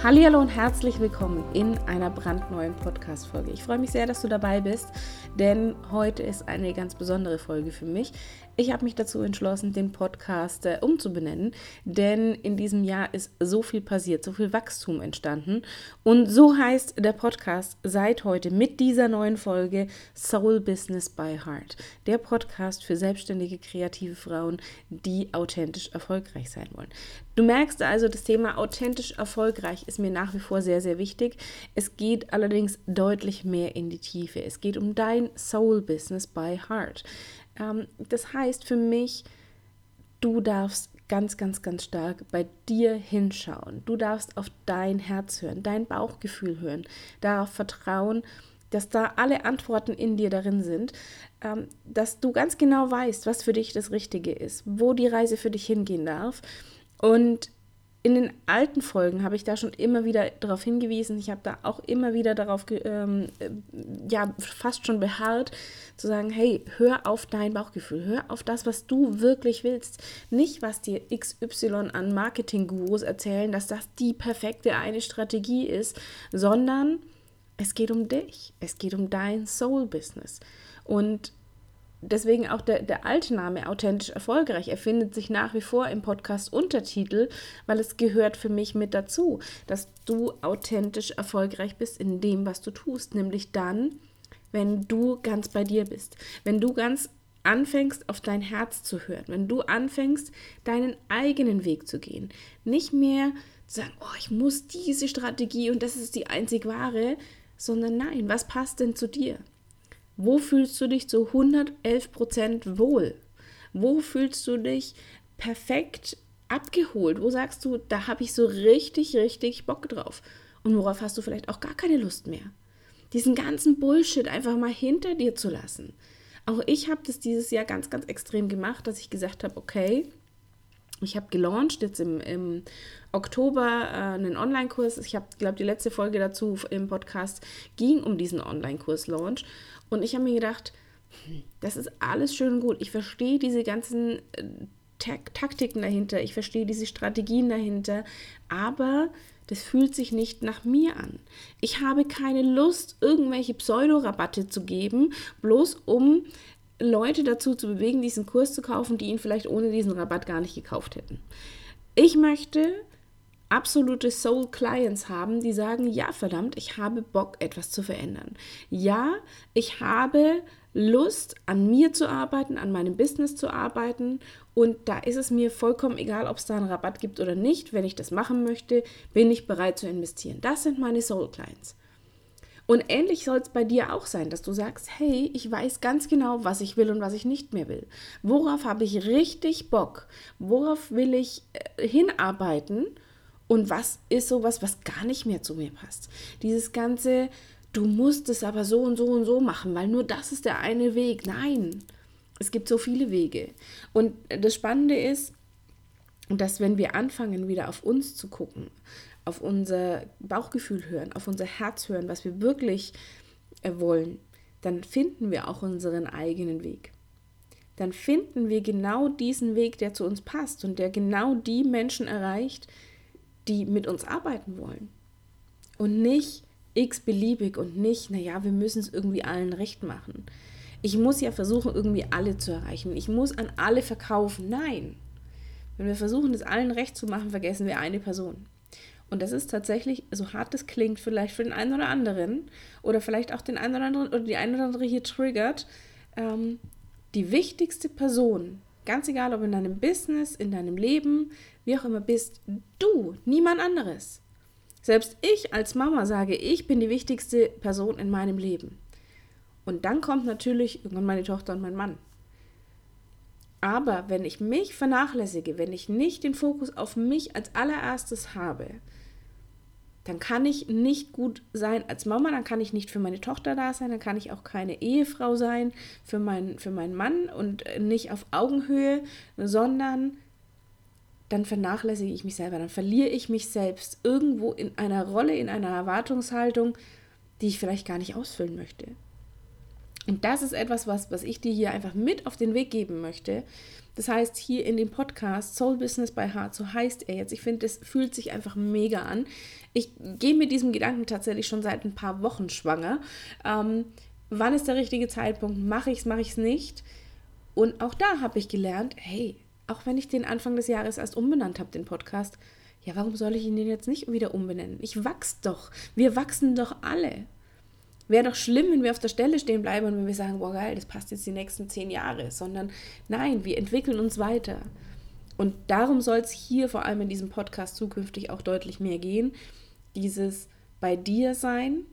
Hallo und herzlich willkommen in einer brandneuen Podcast-Folge. Ich freue mich sehr, dass du dabei bist, denn heute ist eine ganz besondere Folge für mich. Ich habe mich dazu entschlossen, den Podcast äh, umzubenennen, denn in diesem Jahr ist so viel passiert, so viel Wachstum entstanden. Und so heißt der Podcast seit heute mit dieser neuen Folge Soul Business by Heart. Der Podcast für selbstständige, kreative Frauen, die authentisch erfolgreich sein wollen. Du merkst also, das Thema authentisch erfolgreich ist mir nach wie vor sehr, sehr wichtig. Es geht allerdings deutlich mehr in die Tiefe. Es geht um dein Soul Business by Heart. Ähm, das heißt für mich, du darfst ganz, ganz, ganz stark bei dir hinschauen. Du darfst auf dein Herz hören, dein Bauchgefühl hören, darauf vertrauen, dass da alle Antworten in dir darin sind, ähm, dass du ganz genau weißt, was für dich das Richtige ist, wo die Reise für dich hingehen darf. Und in den alten Folgen habe ich da schon immer wieder darauf hingewiesen. Ich habe da auch immer wieder darauf, ähm, äh, ja, fast schon beharrt, zu sagen: Hey, hör auf dein Bauchgefühl, hör auf das, was du wirklich willst. Nicht, was dir XY an Marketing-Gurus erzählen, dass das die perfekte eine Strategie ist, sondern es geht um dich. Es geht um dein Soul-Business. Und deswegen auch der, der alte Name authentisch erfolgreich. Er findet sich nach wie vor im Podcast Untertitel, weil es gehört für mich mit dazu, dass du authentisch erfolgreich bist in dem, was du tust, nämlich dann, wenn du ganz bei dir bist, wenn du ganz anfängst, auf dein Herz zu hören, wenn du anfängst, deinen eigenen Weg zu gehen, nicht mehr zu sagen, oh, ich muss diese Strategie und das ist die einzig wahre, sondern nein, was passt denn zu dir? Wo fühlst du dich zu 111 Prozent wohl? Wo fühlst du dich perfekt abgeholt? Wo sagst du, da habe ich so richtig, richtig Bock drauf? Und worauf hast du vielleicht auch gar keine Lust mehr? Diesen ganzen Bullshit einfach mal hinter dir zu lassen. Auch ich habe das dieses Jahr ganz, ganz extrem gemacht, dass ich gesagt habe, okay, ich habe gelauncht jetzt im, im Oktober äh, einen Online-Kurs. Ich habe, glaube die letzte Folge dazu im Podcast ging um diesen Online-Kurs-Launch. Und ich habe mir gedacht, das ist alles schön und gut. Ich verstehe diese ganzen äh, Taktiken dahinter, ich verstehe diese Strategien dahinter, aber das fühlt sich nicht nach mir an. Ich habe keine Lust, irgendwelche Pseudorabatte zu geben, bloß um Leute dazu zu bewegen, diesen Kurs zu kaufen, die ihn vielleicht ohne diesen Rabatt gar nicht gekauft hätten. Ich möchte absolute Soul Clients haben, die sagen, ja verdammt, ich habe Bock, etwas zu verändern. Ja, ich habe Lust, an mir zu arbeiten, an meinem Business zu arbeiten und da ist es mir vollkommen egal, ob es da einen Rabatt gibt oder nicht. Wenn ich das machen möchte, bin ich bereit zu investieren. Das sind meine Soul Clients. Und ähnlich soll es bei dir auch sein, dass du sagst, hey, ich weiß ganz genau, was ich will und was ich nicht mehr will. Worauf habe ich richtig Bock? Worauf will ich äh, hinarbeiten? Und was ist sowas, was gar nicht mehr zu mir passt? Dieses ganze, du musst es aber so und so und so machen, weil nur das ist der eine Weg. Nein, es gibt so viele Wege. Und das Spannende ist, dass wenn wir anfangen, wieder auf uns zu gucken, auf unser Bauchgefühl hören, auf unser Herz hören, was wir wirklich äh, wollen, dann finden wir auch unseren eigenen Weg. Dann finden wir genau diesen Weg, der zu uns passt und der genau die Menschen erreicht, die mit uns arbeiten wollen. Und nicht x-beliebig und nicht, naja, wir müssen es irgendwie allen recht machen. Ich muss ja versuchen, irgendwie alle zu erreichen. Ich muss an alle verkaufen. Nein. Wenn wir versuchen, es allen recht zu machen, vergessen wir eine Person. Und das ist tatsächlich, so hart es klingt, vielleicht für den einen oder anderen oder vielleicht auch den einen oder anderen oder die eine oder andere hier triggert, ähm, die wichtigste Person, ganz egal ob in deinem Business, in deinem Leben, wie auch immer bist, du, niemand anderes. Selbst ich als Mama sage, ich bin die wichtigste Person in meinem Leben. Und dann kommt natürlich irgendwann meine Tochter und mein Mann. Aber wenn ich mich vernachlässige, wenn ich nicht den Fokus auf mich als allererstes habe, dann kann ich nicht gut sein als Mama, dann kann ich nicht für meine Tochter da sein, dann kann ich auch keine Ehefrau sein für, mein, für meinen Mann und nicht auf Augenhöhe, sondern dann vernachlässige ich mich selber, dann verliere ich mich selbst irgendwo in einer Rolle, in einer Erwartungshaltung, die ich vielleicht gar nicht ausfüllen möchte. Und das ist etwas, was, was ich dir hier einfach mit auf den Weg geben möchte. Das heißt, hier in dem Podcast Soul Business by Heart, so heißt er jetzt. Ich finde, das fühlt sich einfach mega an. Ich gehe mit diesem Gedanken tatsächlich schon seit ein paar Wochen schwanger. Ähm, wann ist der richtige Zeitpunkt? Mache ich es, mache ich es nicht? Und auch da habe ich gelernt, hey, auch wenn ich den Anfang des Jahres erst umbenannt habe, den Podcast, ja, warum soll ich ihn den jetzt nicht wieder umbenennen? Ich wachse doch. Wir wachsen doch alle. Wäre doch schlimm, wenn wir auf der Stelle stehen bleiben und wenn wir sagen, boah geil, das passt jetzt die nächsten zehn Jahre, sondern nein, wir entwickeln uns weiter. Und darum soll es hier vor allem in diesem Podcast zukünftig auch deutlich mehr gehen. Dieses bei dir sein,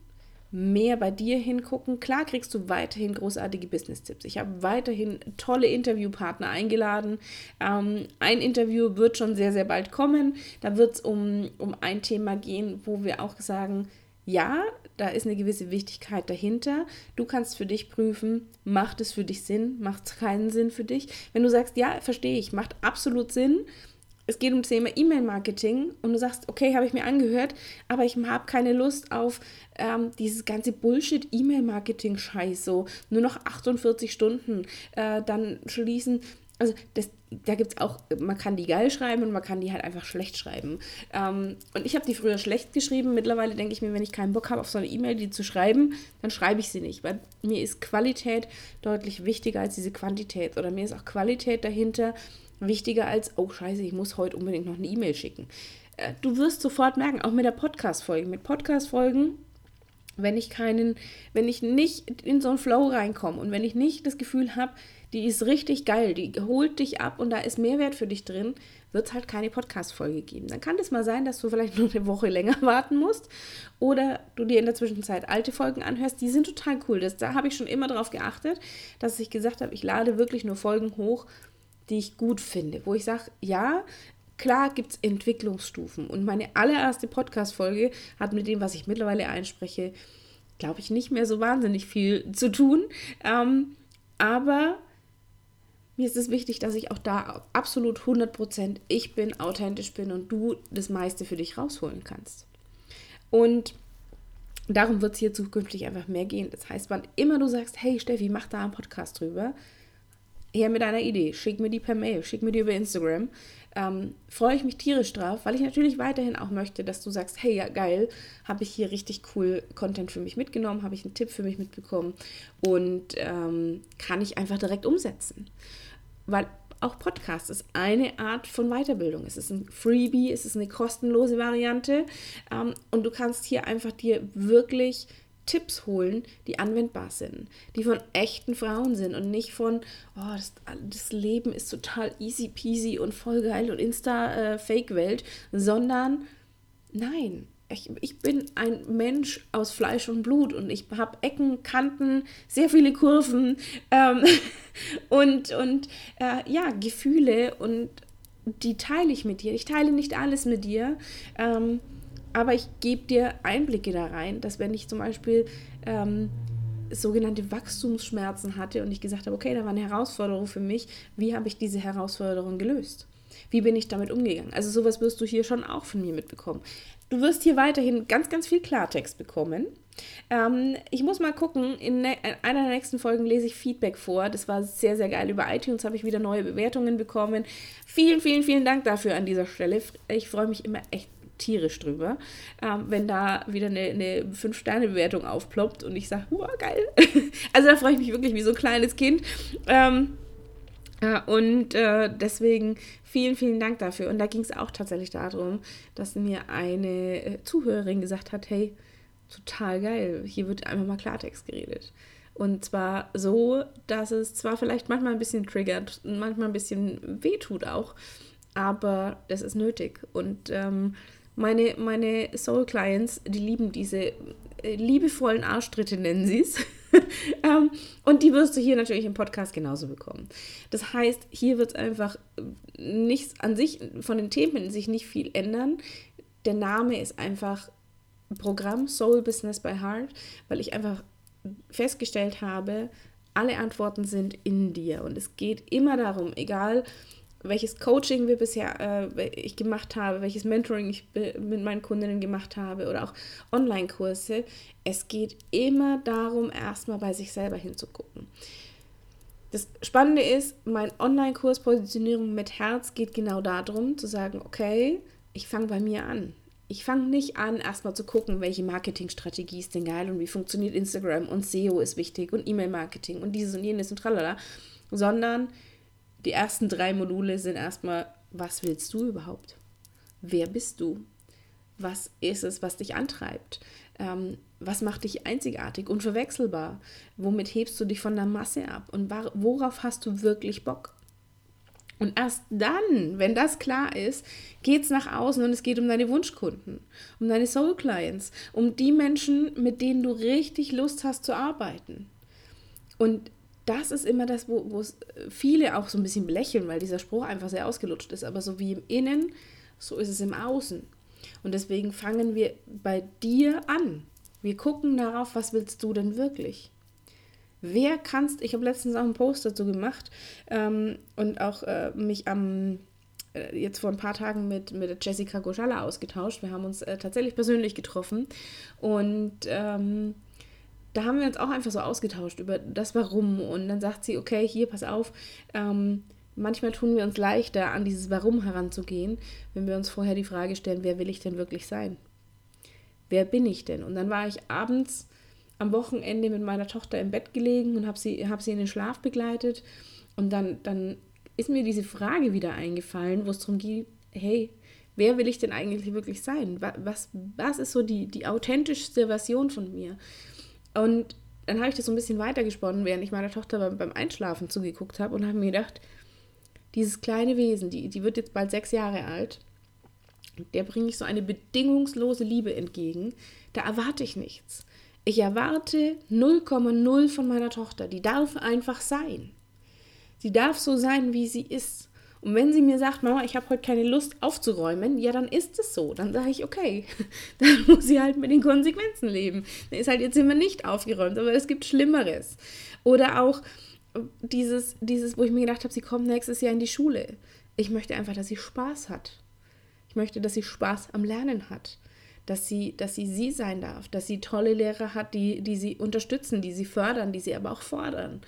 mehr bei dir hingucken. Klar kriegst du weiterhin großartige Business-Tipps. Ich habe weiterhin tolle Interviewpartner eingeladen. Ähm, ein Interview wird schon sehr, sehr bald kommen. Da wird es um, um ein Thema gehen, wo wir auch sagen, ja, da ist eine gewisse Wichtigkeit dahinter. Du kannst für dich prüfen, macht es für dich Sinn, macht es keinen Sinn für dich. Wenn du sagst, ja, verstehe ich, macht absolut Sinn, es geht um das Thema E-Mail-Marketing und du sagst, okay, habe ich mir angehört, aber ich habe keine Lust auf ähm, dieses ganze Bullshit-E-Mail-Marketing-Scheiß, so nur noch 48 Stunden, äh, dann schließen. Also das, da gibt es auch, man kann die geil schreiben und man kann die halt einfach schlecht schreiben. Ähm, und ich habe die früher schlecht geschrieben. Mittlerweile denke ich mir, wenn ich keinen Bock habe, auf so eine E-Mail die zu schreiben, dann schreibe ich sie nicht. Weil mir ist Qualität deutlich wichtiger als diese Quantität. Oder mir ist auch Qualität dahinter wichtiger als, oh scheiße, ich muss heute unbedingt noch eine E-Mail schicken. Äh, du wirst sofort merken, auch mit der Podcast-Folge. Mit Podcast-Folgen wenn ich keinen, wenn ich nicht in so einen Flow reinkomme und wenn ich nicht das Gefühl habe, die ist richtig geil, die holt dich ab und da ist Mehrwert für dich drin, wird es halt keine Podcast-Folge geben. Dann kann es mal sein, dass du vielleicht nur eine Woche länger warten musst oder du dir in der Zwischenzeit alte Folgen anhörst. Die sind total cool. Das, da habe ich schon immer darauf geachtet, dass ich gesagt habe, ich lade wirklich nur Folgen hoch, die ich gut finde, wo ich sage, ja, klar gibt es Entwicklungsstufen. Und meine allererste Podcast-Folge hat mit dem, was ich mittlerweile einspreche, glaube ich, nicht mehr so wahnsinnig viel zu tun. Ähm, aber mir ist es wichtig, dass ich auch da absolut 100% ich bin, authentisch bin und du das meiste für dich rausholen kannst. Und darum wird es hier zukünftig einfach mehr gehen. Das heißt, wann immer du sagst, hey Steffi, mach da einen Podcast drüber, her mit einer Idee, schick mir die per Mail, schick mir die über Instagram. Ähm, freue ich mich tierisch drauf, weil ich natürlich weiterhin auch möchte, dass du sagst, hey, ja geil, habe ich hier richtig cool Content für mich mitgenommen, habe ich einen Tipp für mich mitbekommen und ähm, kann ich einfach direkt umsetzen weil auch Podcast ist eine Art von Weiterbildung. Es ist ein Freebie, es ist eine kostenlose Variante ähm, und du kannst hier einfach dir wirklich Tipps holen, die anwendbar sind, die von echten Frauen sind und nicht von, oh, das, das Leben ist total easy peasy und voll geil und Insta-Fake-Welt, äh, sondern nein, ich, ich bin ein Mensch aus Fleisch und Blut und ich habe Ecken, Kanten, sehr viele Kurven ähm, und, und äh, ja, Gefühle und die teile ich mit dir. Ich teile nicht alles mit dir, ähm, aber ich gebe dir Einblicke da rein, dass wenn ich zum Beispiel ähm, sogenannte Wachstumsschmerzen hatte und ich gesagt habe, okay, da war eine Herausforderung für mich, wie habe ich diese Herausforderung gelöst? Wie bin ich damit umgegangen? Also sowas wirst du hier schon auch von mir mitbekommen. Du wirst hier weiterhin ganz, ganz viel Klartext bekommen. Ähm, ich muss mal gucken, in, ne in, einer der nächsten Folgen lese ich Feedback vor. Das war sehr, sehr geil. Über iTunes habe ich wieder neue Bewertungen bekommen. Vielen, vielen, vielen Dank dafür an dieser Stelle. Ich freue mich immer echt tierisch drüber, ähm, wenn da wieder eine, eine 5-Sterne-Bewertung aufploppt und ich sage, wow, geil. also da freue ich mich wirklich wie so ein kleines Kind. Ähm, äh, und äh, deswegen vielen, vielen Dank dafür. Und da ging es auch tatsächlich darum, dass mir eine äh, Zuhörerin gesagt hat, hey, total geil, hier wird einfach mal Klartext geredet. Und zwar so, dass es zwar vielleicht manchmal ein bisschen triggert und manchmal ein bisschen wehtut auch, aber das ist nötig. Und ähm, meine, meine Soul Clients, die lieben diese äh, liebevollen Arschtritte, nennen sie es. ähm, und die wirst du hier natürlich im Podcast genauso bekommen. Das heißt, hier wird es einfach nichts an sich, von den Themen sich nicht viel ändern. Der Name ist einfach Programm Soul Business by Heart, weil ich einfach festgestellt habe, alle Antworten sind in dir. Und es geht immer darum, egal welches Coaching wir bisher äh, ich gemacht habe, welches Mentoring ich mit meinen Kundinnen gemacht habe oder auch Online-Kurse. Es geht immer darum, erstmal bei sich selber hinzugucken. Das Spannende ist, mein Online-Kurs Positionierung mit Herz geht genau darum, zu sagen, okay, ich fange bei mir an. Ich fange nicht an, erstmal zu gucken, welche Marketingstrategie ist denn geil und wie funktioniert Instagram und SEO ist wichtig und E-Mail-Marketing und dieses und jenes und tralala, sondern die ersten drei Module sind erstmal, was willst du überhaupt? Wer bist du? Was ist es, was dich antreibt? Ähm, was macht dich einzigartig, unverwechselbar? Womit hebst du dich von der Masse ab? Und worauf hast du wirklich Bock? Und erst dann, wenn das klar ist, geht es nach außen und es geht um deine Wunschkunden, um deine Soul Clients, um die Menschen, mit denen du richtig Lust hast zu arbeiten. Und das ist immer das, wo es viele auch so ein bisschen belächeln, weil dieser Spruch einfach sehr ausgelutscht ist. Aber so wie im Innen, so ist es im Außen. Und deswegen fangen wir bei dir an. Wir gucken darauf, was willst du denn wirklich? Wer kannst, ich habe letztens auch einen Post dazu gemacht ähm, und auch äh, mich am, äh, jetzt vor ein paar Tagen mit, mit Jessica Goschala ausgetauscht. Wir haben uns äh, tatsächlich persönlich getroffen und ähm, da haben wir uns auch einfach so ausgetauscht über das Warum. Und dann sagt sie, okay, hier, pass auf, ähm, manchmal tun wir uns leichter, an dieses Warum heranzugehen, wenn wir uns vorher die Frage stellen, wer will ich denn wirklich sein? Wer bin ich denn? Und dann war ich abends am Wochenende mit meiner Tochter im Bett gelegen und habe sie, hab sie in den Schlaf begleitet. Und dann, dann ist mir diese Frage wieder eingefallen, wo es darum geht, hey, wer will ich denn eigentlich wirklich sein? Was, was ist so die, die authentischste Version von mir? Und dann habe ich das so ein bisschen weitergesponnen, während ich meiner Tochter beim, Einschlafen zugeguckt habe und habe mir gedacht, dieses kleine Wesen, die, die wird jetzt bald sechs Jahre alt, der bringe ich so eine bedingungslose Liebe entgegen. Da erwarte ich nichts. Ich erwarte 0,0 von meiner Tochter. Die darf einfach sein. Sie darf so sein, wie sie ist. Und wenn sie mir sagt, Mama, ich habe heute keine Lust aufzuräumen, ja, dann ist es so. Dann sage ich, okay, dann muss sie halt mit den Konsequenzen leben. Dann ist halt jetzt immer nicht aufgeräumt, aber es gibt Schlimmeres. Oder auch dieses, dieses, wo ich mir gedacht habe, sie kommt nächstes Jahr in die Schule. Ich möchte einfach, dass sie Spaß hat. Ich möchte, dass sie Spaß am Lernen hat. Dass sie, dass sie sie sein darf, dass sie tolle Lehrer hat, die, die sie unterstützen, die sie fördern, die sie aber auch fordern.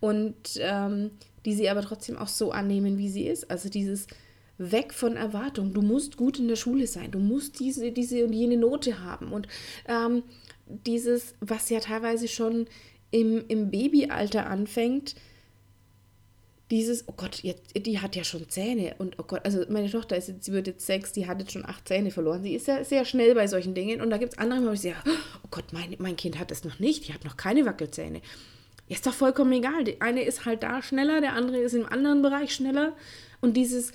Und ähm, die sie aber trotzdem auch so annehmen, wie sie ist. Also dieses weg von Erwartung. Du musst gut in der Schule sein, du musst diese, diese und jene Note haben. Und ähm, dieses, was ja teilweise schon im, im Babyalter anfängt, dieses, oh Gott, jetzt, die hat ja schon Zähne und oh Gott, also meine Tochter ist jetzt, sie wird jetzt sechs, die hat jetzt schon acht Zähne verloren. Sie ist ja sehr schnell bei solchen Dingen und da gibt es andere, wo ich sage, oh Gott, mein, mein Kind hat es noch nicht, die hat noch keine Wackelzähne. Ist doch vollkommen egal. Der eine ist halt da schneller, der andere ist im anderen Bereich schneller. Und dieses,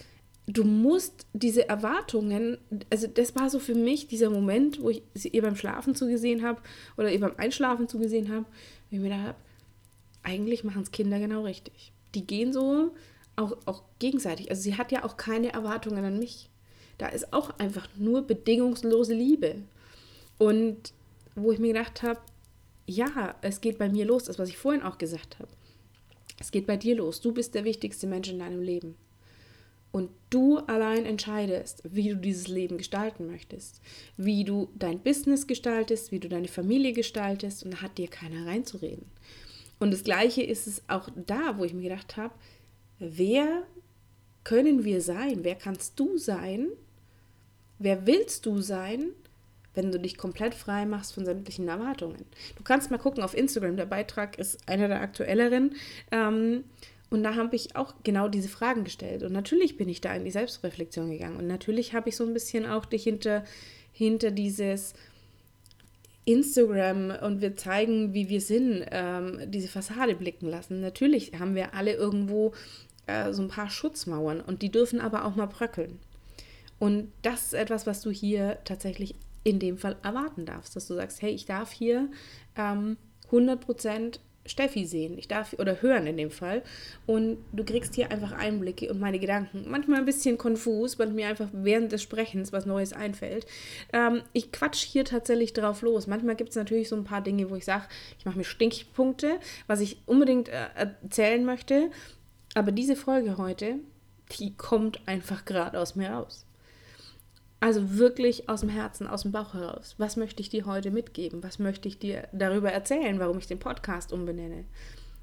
du musst diese Erwartungen, also das war so für mich dieser Moment, wo ich sie ihr beim Schlafen zugesehen habe oder ihr beim Einschlafen zugesehen habe, wo ich mir da habe, eigentlich machen es Kinder genau richtig. Die gehen so auch, auch gegenseitig. Also sie hat ja auch keine Erwartungen an mich. Da ist auch einfach nur bedingungslose Liebe. Und wo ich mir gedacht habe, ja, es geht bei mir los, das, was ich vorhin auch gesagt habe. Es geht bei dir los. Du bist der wichtigste Mensch in deinem Leben. Und du allein entscheidest, wie du dieses Leben gestalten möchtest, wie du dein Business gestaltest, wie du deine Familie gestaltest und da hat dir keiner reinzureden. Und das Gleiche ist es auch da, wo ich mir gedacht habe, wer können wir sein? Wer kannst du sein? Wer willst du sein? Wenn du dich komplett frei machst von sämtlichen Erwartungen. Du kannst mal gucken auf Instagram, der Beitrag ist einer der aktuelleren. Ähm, und da habe ich auch genau diese Fragen gestellt. Und natürlich bin ich da in die Selbstreflexion gegangen. Und natürlich habe ich so ein bisschen auch dich hinter, hinter dieses Instagram und wir zeigen, wie wir sind, ähm, diese Fassade blicken lassen. Natürlich haben wir alle irgendwo äh, so ein paar Schutzmauern und die dürfen aber auch mal bröckeln. Und das ist etwas, was du hier tatsächlich in dem Fall erwarten darfst, dass du sagst, hey, ich darf hier ähm, 100% Steffi sehen, ich darf oder hören in dem Fall und du kriegst hier einfach Einblicke und meine Gedanken. Manchmal ein bisschen konfus, weil mir einfach während des Sprechens was Neues einfällt. Ähm, ich quatsch hier tatsächlich drauf los. Manchmal gibt es natürlich so ein paar Dinge, wo ich sage, ich mache mir Stinkpunkte, was ich unbedingt äh, erzählen möchte. Aber diese Folge heute, die kommt einfach gerade aus mir raus. Also wirklich aus dem Herzen, aus dem Bauch heraus. Was möchte ich dir heute mitgeben? Was möchte ich dir darüber erzählen, warum ich den Podcast umbenenne?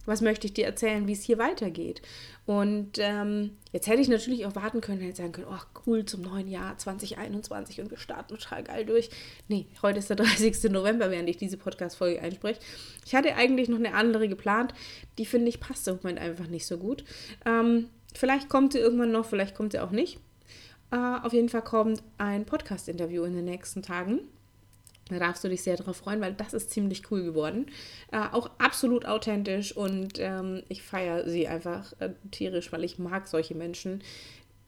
Was möchte ich dir erzählen, wie es hier weitergeht? Und ähm, jetzt hätte ich natürlich auch warten können, hätte sagen können, oh cool, zum neuen Jahr 2021 und wir starten total geil durch. Nee, heute ist der 30. November, während ich diese Podcast-Folge einspreche. Ich hatte eigentlich noch eine andere geplant, die finde ich passt im Moment einfach nicht so gut. Ähm, vielleicht kommt sie irgendwann noch, vielleicht kommt sie auch nicht. Äh, auf jeden Fall kommt ein Podcast-Interview in den nächsten Tagen. Da darfst du dich sehr darauf freuen, weil das ist ziemlich cool geworden. Äh, auch absolut authentisch und ähm, ich feiere sie einfach äh, tierisch, weil ich mag solche Menschen,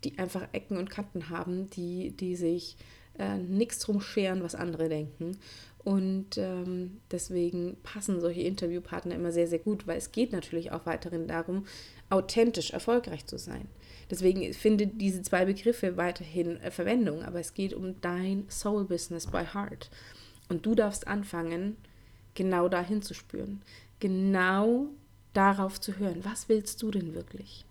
die einfach Ecken und Kanten haben, die, die sich äh, nichts drum scheren, was andere denken. Und ähm, deswegen passen solche Interviewpartner immer sehr, sehr gut, weil es geht natürlich auch weiterhin darum, authentisch erfolgreich zu sein. Deswegen finde diese zwei Begriffe weiterhin äh, Verwendung, aber es geht um dein Soul Business by Heart. Und du darfst anfangen, genau dahin zu spüren, genau darauf zu hören. Was willst du denn wirklich?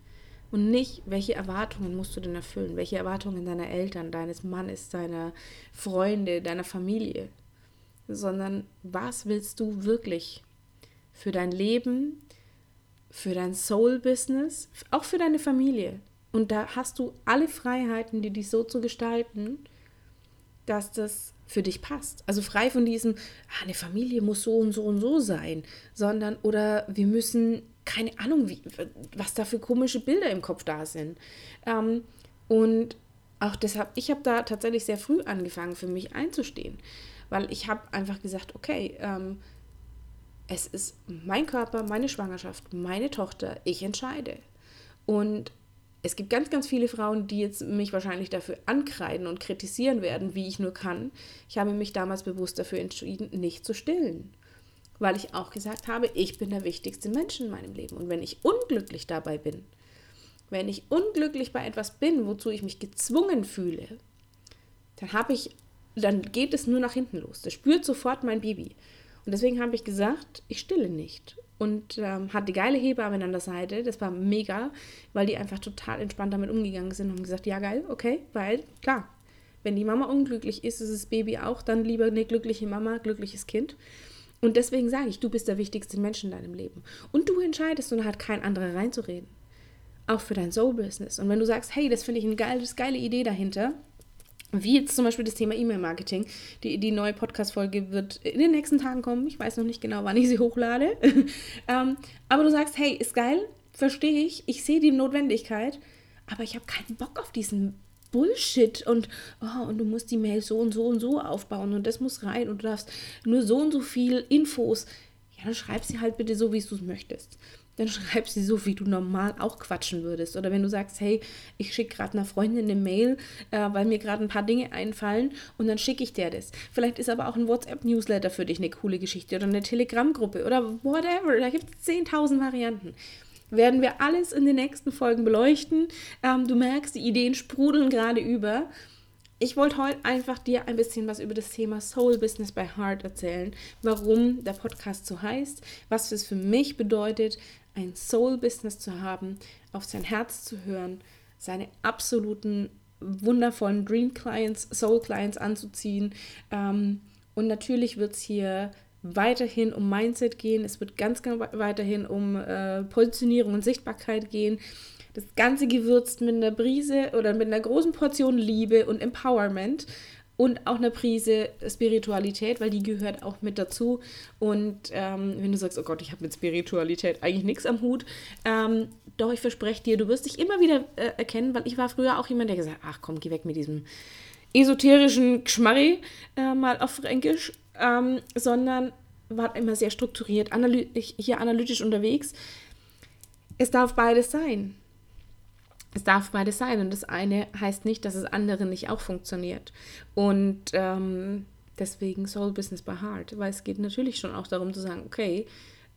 Und nicht, welche Erwartungen musst du denn erfüllen? Welche Erwartungen deiner Eltern, deines Mannes, deiner Freunde, deiner Familie? Sondern was willst du wirklich für dein Leben, für dein Soul-Business, auch für deine Familie? Und da hast du alle Freiheiten, die dich so zu gestalten, dass das für dich passt. Also frei von diesem, ah, eine Familie muss so und so und so sein, sondern oder wir müssen, keine Ahnung, wie, was da für komische Bilder im Kopf da sind. Ähm, und auch deshalb, ich habe da tatsächlich sehr früh angefangen, für mich einzustehen, weil ich habe einfach gesagt, okay, ähm, es ist mein Körper, meine Schwangerschaft, meine Tochter, ich entscheide. Und es gibt ganz, ganz viele Frauen, die jetzt mich wahrscheinlich dafür ankreiden und kritisieren werden, wie ich nur kann. Ich habe mich damals bewusst dafür entschieden, nicht zu stillen. Weil ich auch gesagt habe, ich bin der wichtigste Mensch in meinem Leben. Und wenn ich unglücklich dabei bin, wenn ich unglücklich bei etwas bin, wozu ich mich gezwungen fühle, dann habe ich, dann geht es nur nach hinten los. Das spürt sofort mein Baby. Und deswegen habe ich gesagt, ich stille nicht und ähm, hatte geile Hebamme an der Seite. Das war mega, weil die einfach total entspannt damit umgegangen sind und haben gesagt, ja geil, okay, weil klar, wenn die Mama unglücklich ist, ist das Baby auch dann lieber eine glückliche Mama, glückliches Kind. Und deswegen sage ich, du bist der wichtigste Mensch in deinem Leben. Und du entscheidest und hat kein anderer reinzureden. Auch für dein Soul-Business. Und wenn du sagst, hey, das finde ich eine geile Idee dahinter, wie jetzt zum Beispiel das Thema E-Mail-Marketing. Die, die neue Podcast-Folge wird in den nächsten Tagen kommen. Ich weiß noch nicht genau, wann ich sie hochlade. ähm, aber du sagst, hey, ist geil, verstehe ich, ich sehe die Notwendigkeit, aber ich habe keinen Bock auf diesen Bullshit und, oh, und du musst die Mail so und so und so aufbauen und das muss rein und du darfst nur so und so viel Infos. Ja, dann schreib sie halt bitte so, wie du es möchtest dann schreib sie so, wie du normal auch quatschen würdest. Oder wenn du sagst, hey, ich schicke gerade einer Freundin eine Mail, äh, weil mir gerade ein paar Dinge einfallen und dann schicke ich dir das. Vielleicht ist aber auch ein WhatsApp-Newsletter für dich eine coole Geschichte oder eine Telegram-Gruppe oder whatever. Da gibt es 10.000 Varianten. Werden wir alles in den nächsten Folgen beleuchten. Ähm, du merkst, die Ideen sprudeln gerade über. Ich wollte heute einfach dir ein bisschen was über das Thema Soul Business by Heart erzählen, warum der Podcast so heißt, was es für mich bedeutet, ein Soul-Business zu haben, auf sein Herz zu hören, seine absoluten wundervollen Dream Clients, Soul Clients anzuziehen. Ähm, und natürlich wird es hier weiterhin um Mindset gehen. Es wird ganz, ganz weiterhin um äh, Positionierung und Sichtbarkeit gehen. Das Ganze gewürzt mit einer Brise oder mit einer großen Portion Liebe und Empowerment und auch eine Prise Spiritualität, weil die gehört auch mit dazu. Und ähm, wenn du sagst, oh Gott, ich habe mit Spiritualität eigentlich nichts am Hut, ähm, doch ich verspreche dir, du wirst dich immer wieder äh, erkennen, weil ich war früher auch jemand, der gesagt hat, ach komm, geh weg mit diesem esoterischen Geschmarri, äh, mal auf Fränkisch, ähm, sondern war immer sehr strukturiert, analy hier analytisch unterwegs. Es darf beides sein es darf beides sein. Und das eine heißt nicht, dass das andere nicht auch funktioniert. Und ähm, deswegen Soul Business by Heart, weil es geht natürlich schon auch darum zu sagen, okay,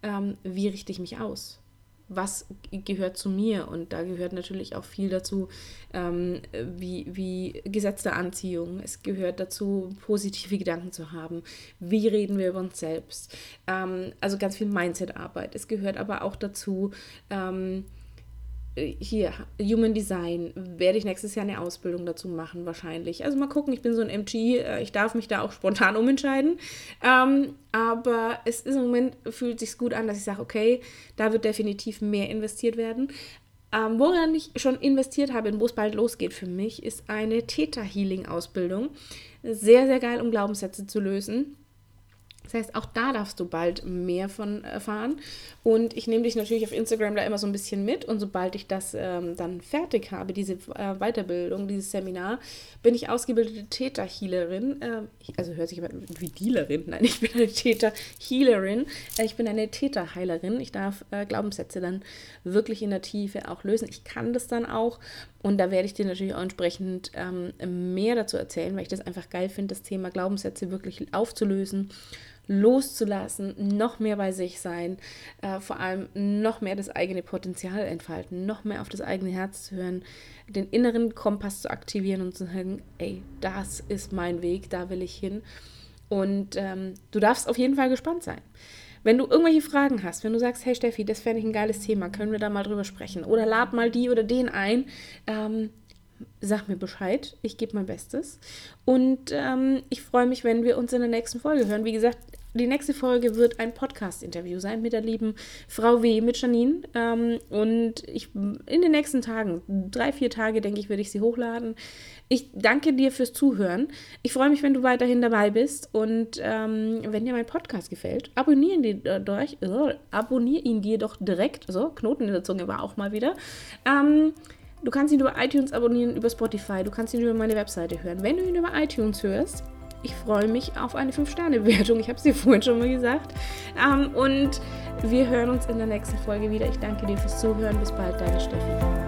ähm, wie richte ich mich aus? Was gehört zu mir? Und da gehört natürlich auch viel dazu, ähm, wie, wie Gesetz der Anziehung. Es gehört dazu, positive Gedanken zu haben. Wie reden wir über uns selbst? Ähm, also ganz viel Mindset-Arbeit. Es gehört aber auch dazu, ähm, äh, hier, Human Design, werde ich nächstes Jahr eine Ausbildung dazu machen, wahrscheinlich. Also mal gucken, ich bin so ein MG, äh, ich darf mich da auch spontan umentscheiden. Ähm, aber es ist im Moment, fühlt sich gut an, dass ich sage, okay, da wird definitiv mehr investiert werden. Ähm, woran ich schon investiert habe und wo es bald losgeht für mich, ist eine Theta-Healing-Ausbildung. Sehr, sehr geil, um Glaubenssätze zu lösen. Das heißt, auch da darfst du bald mehr von erfahren. Und ich nehme dich natürlich auf Instagram da immer so ein bisschen mit. Und sobald ich das ähm, dann fertig habe, diese äh, Weiterbildung, dieses Seminar, bin ich ausgebildete Täter-Healerin. Äh, also hört sich aber wie Dealerin. Nein, ich bin eine Täter-Healerin. Äh, ich bin eine Täter-Heilerin. Ich darf äh, Glaubenssätze dann wirklich in der Tiefe auch lösen. Ich kann das dann auch. Und da werde ich dir natürlich auch entsprechend ähm, mehr dazu erzählen, weil ich das einfach geil finde, das Thema Glaubenssätze wirklich aufzulösen loszulassen, noch mehr bei sich sein, äh, vor allem noch mehr das eigene Potenzial entfalten, noch mehr auf das eigene Herz zu hören, den inneren Kompass zu aktivieren und zu sagen, ey, das ist mein Weg, da will ich hin. Und ähm, du darfst auf jeden Fall gespannt sein. Wenn du irgendwelche Fragen hast, wenn du sagst, hey Steffi, das fände ich ein geiles Thema, können wir da mal drüber sprechen? Oder lad mal die oder den ein, ähm, sag mir Bescheid. Ich gebe mein Bestes. Und ähm, ich freue mich, wenn wir uns in der nächsten Folge hören. Wie gesagt, die nächste Folge wird ein Podcast-Interview sein mit der lieben Frau W., mit Janine. Ähm, und ich in den nächsten Tagen, drei, vier Tage, denke ich, werde ich sie hochladen. Ich danke dir fürs Zuhören. Ich freue mich, wenn du weiterhin dabei bist. Und ähm, wenn dir mein Podcast gefällt, abonniere ihn dir, äh, abonniere ihn dir doch direkt. So, Knoten in der Zunge war auch mal wieder. Ähm, du kannst ihn über iTunes abonnieren, über Spotify. Du kannst ihn über meine Webseite hören. Wenn du ihn über iTunes hörst, ich freue mich auf eine 5-Sterne-Wertung. Ich habe es dir vorhin schon mal gesagt. Ähm, und wir hören uns in der nächsten Folge wieder. Ich danke dir fürs Zuhören. Bis bald, deine Steffi.